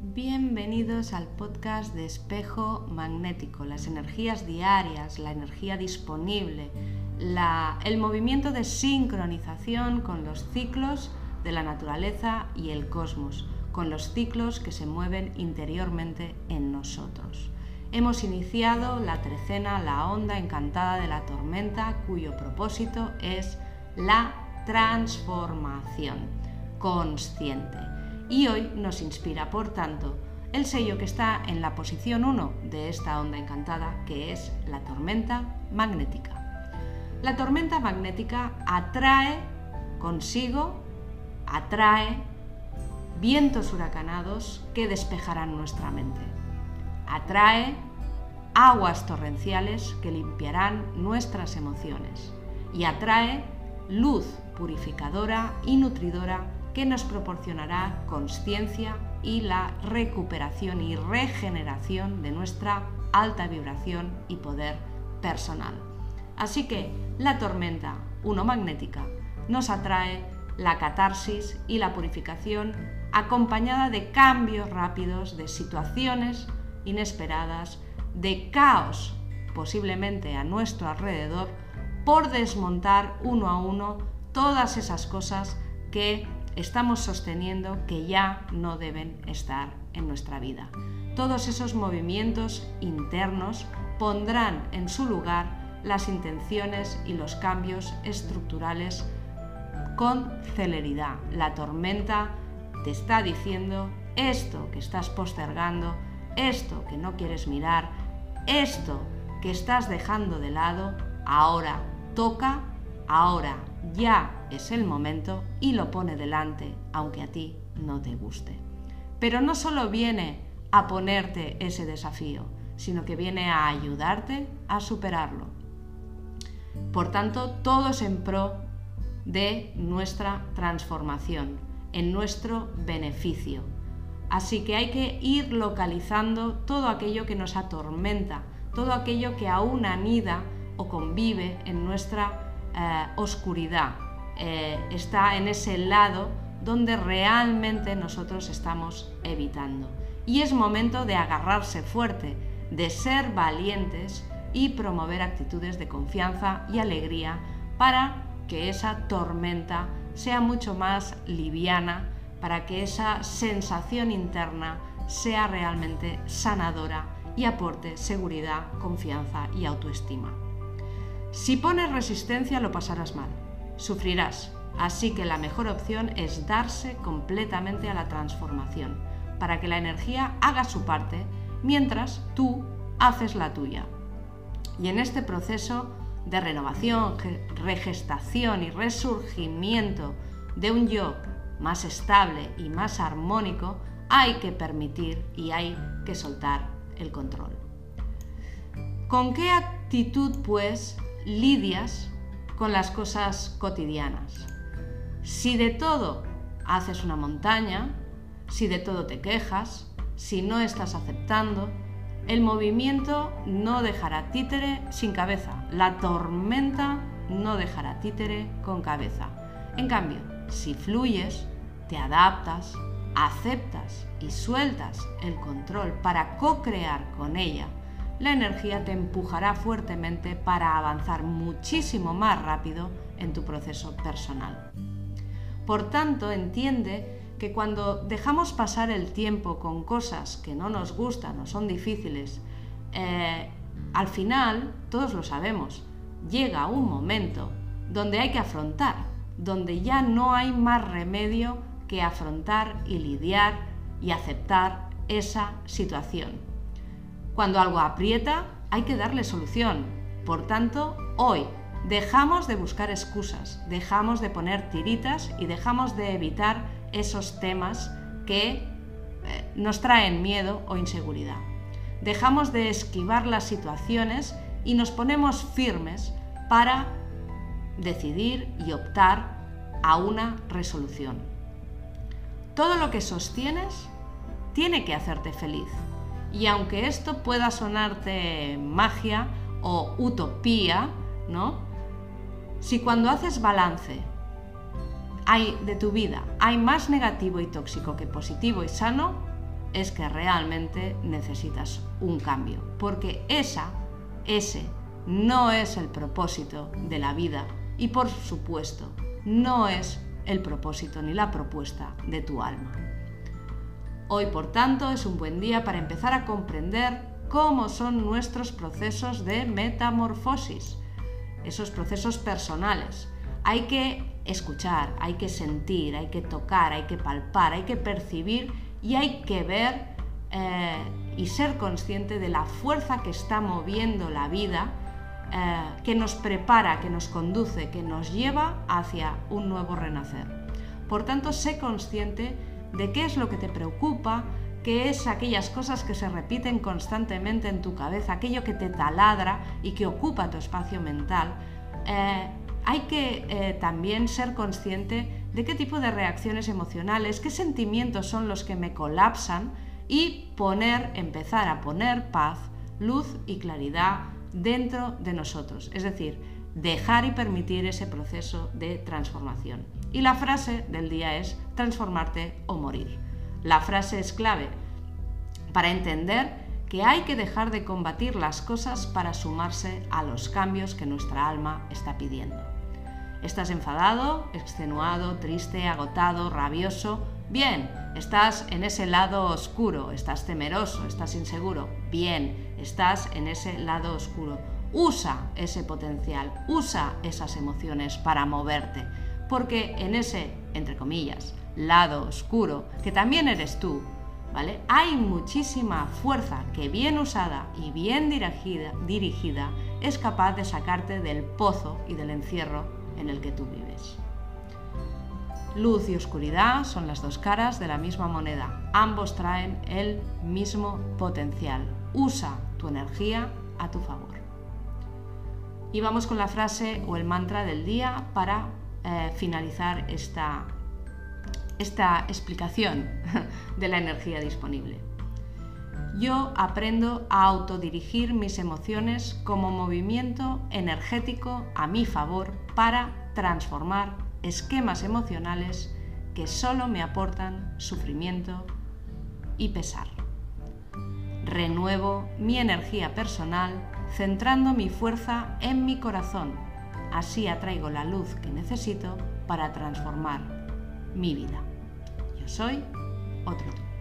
Bienvenidos al podcast de espejo magnético, las energías diarias, la energía disponible, el movimiento de sincronización con los ciclos de la naturaleza y el cosmos, con los ciclos que se mueven interiormente en nosotros. Hemos iniciado la trecena, la onda encantada de la tormenta, cuyo propósito es la transformación consciente. Y hoy nos inspira, por tanto, el sello que está en la posición 1 de esta onda encantada, que es la tormenta magnética. La tormenta magnética atrae consigo, atrae vientos huracanados que despejarán nuestra mente. Atrae aguas torrenciales que limpiarán nuestras emociones. Y atrae luz purificadora y nutridora que nos proporcionará conciencia y la recuperación y regeneración de nuestra alta vibración y poder personal. Así que la tormenta uno magnética nos atrae la catarsis y la purificación acompañada de cambios rápidos, de situaciones inesperadas, de caos posiblemente a nuestro alrededor, por desmontar uno a uno todas esas cosas que estamos sosteniendo que ya no deben estar en nuestra vida. Todos esos movimientos internos pondrán en su lugar las intenciones y los cambios estructurales con celeridad. La tormenta te está diciendo esto que estás postergando, esto que no quieres mirar, esto que estás dejando de lado, ahora toca, ahora ya es el momento y lo pone delante, aunque a ti no te guste. Pero no solo viene a ponerte ese desafío, sino que viene a ayudarte a superarlo. Por tanto, todos en pro de nuestra transformación, en nuestro beneficio. Así que hay que ir localizando todo aquello que nos atormenta, todo aquello que aún anida o convive en nuestra eh, oscuridad, eh, está en ese lado donde realmente nosotros estamos evitando. Y es momento de agarrarse fuerte, de ser valientes y promover actitudes de confianza y alegría para que esa tormenta sea mucho más liviana, para que esa sensación interna sea realmente sanadora y aporte seguridad, confianza y autoestima. Si pones resistencia lo pasarás mal, sufrirás, así que la mejor opción es darse completamente a la transformación, para que la energía haga su parte mientras tú haces la tuya. Y en este proceso de renovación, regestación y resurgimiento de un yo más estable y más armónico, hay que permitir y hay que soltar el control. ¿Con qué actitud, pues, lidias con las cosas cotidianas. Si de todo haces una montaña, si de todo te quejas, si no estás aceptando, el movimiento no dejará títere sin cabeza, la tormenta no dejará títere con cabeza. En cambio, si fluyes, te adaptas, aceptas y sueltas el control para co-crear con ella la energía te empujará fuertemente para avanzar muchísimo más rápido en tu proceso personal. Por tanto, entiende que cuando dejamos pasar el tiempo con cosas que no nos gustan o son difíciles, eh, al final, todos lo sabemos, llega un momento donde hay que afrontar, donde ya no hay más remedio que afrontar y lidiar y aceptar esa situación. Cuando algo aprieta, hay que darle solución. Por tanto, hoy dejamos de buscar excusas, dejamos de poner tiritas y dejamos de evitar esos temas que eh, nos traen miedo o inseguridad. Dejamos de esquivar las situaciones y nos ponemos firmes para decidir y optar a una resolución. Todo lo que sostienes tiene que hacerte feliz. Y aunque esto pueda sonarte magia o utopía, ¿no? Si cuando haces balance hay de tu vida hay más negativo y tóxico que positivo y sano, es que realmente necesitas un cambio, porque esa, ese no es el propósito de la vida y por supuesto no es el propósito ni la propuesta de tu alma. Hoy, por tanto, es un buen día para empezar a comprender cómo son nuestros procesos de metamorfosis, esos procesos personales. Hay que escuchar, hay que sentir, hay que tocar, hay que palpar, hay que percibir y hay que ver eh, y ser consciente de la fuerza que está moviendo la vida, eh, que nos prepara, que nos conduce, que nos lleva hacia un nuevo renacer. Por tanto, sé consciente de qué es lo que te preocupa, qué es aquellas cosas que se repiten constantemente en tu cabeza, aquello que te taladra y que ocupa tu espacio mental. Eh, hay que eh, también ser consciente de qué tipo de reacciones emocionales, qué sentimientos son los que me colapsan y poner, empezar a poner paz, luz y claridad dentro de nosotros. Es decir, dejar y permitir ese proceso de transformación. Y la frase del día es transformarte o morir. La frase es clave para entender que hay que dejar de combatir las cosas para sumarse a los cambios que nuestra alma está pidiendo. ¿Estás enfadado, extenuado, triste, agotado, rabioso? Bien, estás en ese lado oscuro, estás temeroso, estás inseguro. Bien, estás en ese lado oscuro. Usa ese potencial, usa esas emociones para moverte, porque en ese, entre comillas, lado oscuro, que también eres tú, ¿vale? Hay muchísima fuerza que bien usada y bien dirigida, dirigida es capaz de sacarte del pozo y del encierro en el que tú vives. Luz y oscuridad son las dos caras de la misma moneda. Ambos traen el mismo potencial. Usa tu energía a tu favor. Y vamos con la frase o el mantra del día para eh, finalizar esta, esta explicación de la energía disponible. Yo aprendo a autodirigir mis emociones como movimiento energético a mi favor para transformar esquemas emocionales que solo me aportan sufrimiento y pesar. Renuevo mi energía personal centrando mi fuerza en mi corazón. Así atraigo la luz que necesito para transformar mi vida. Yo soy otro.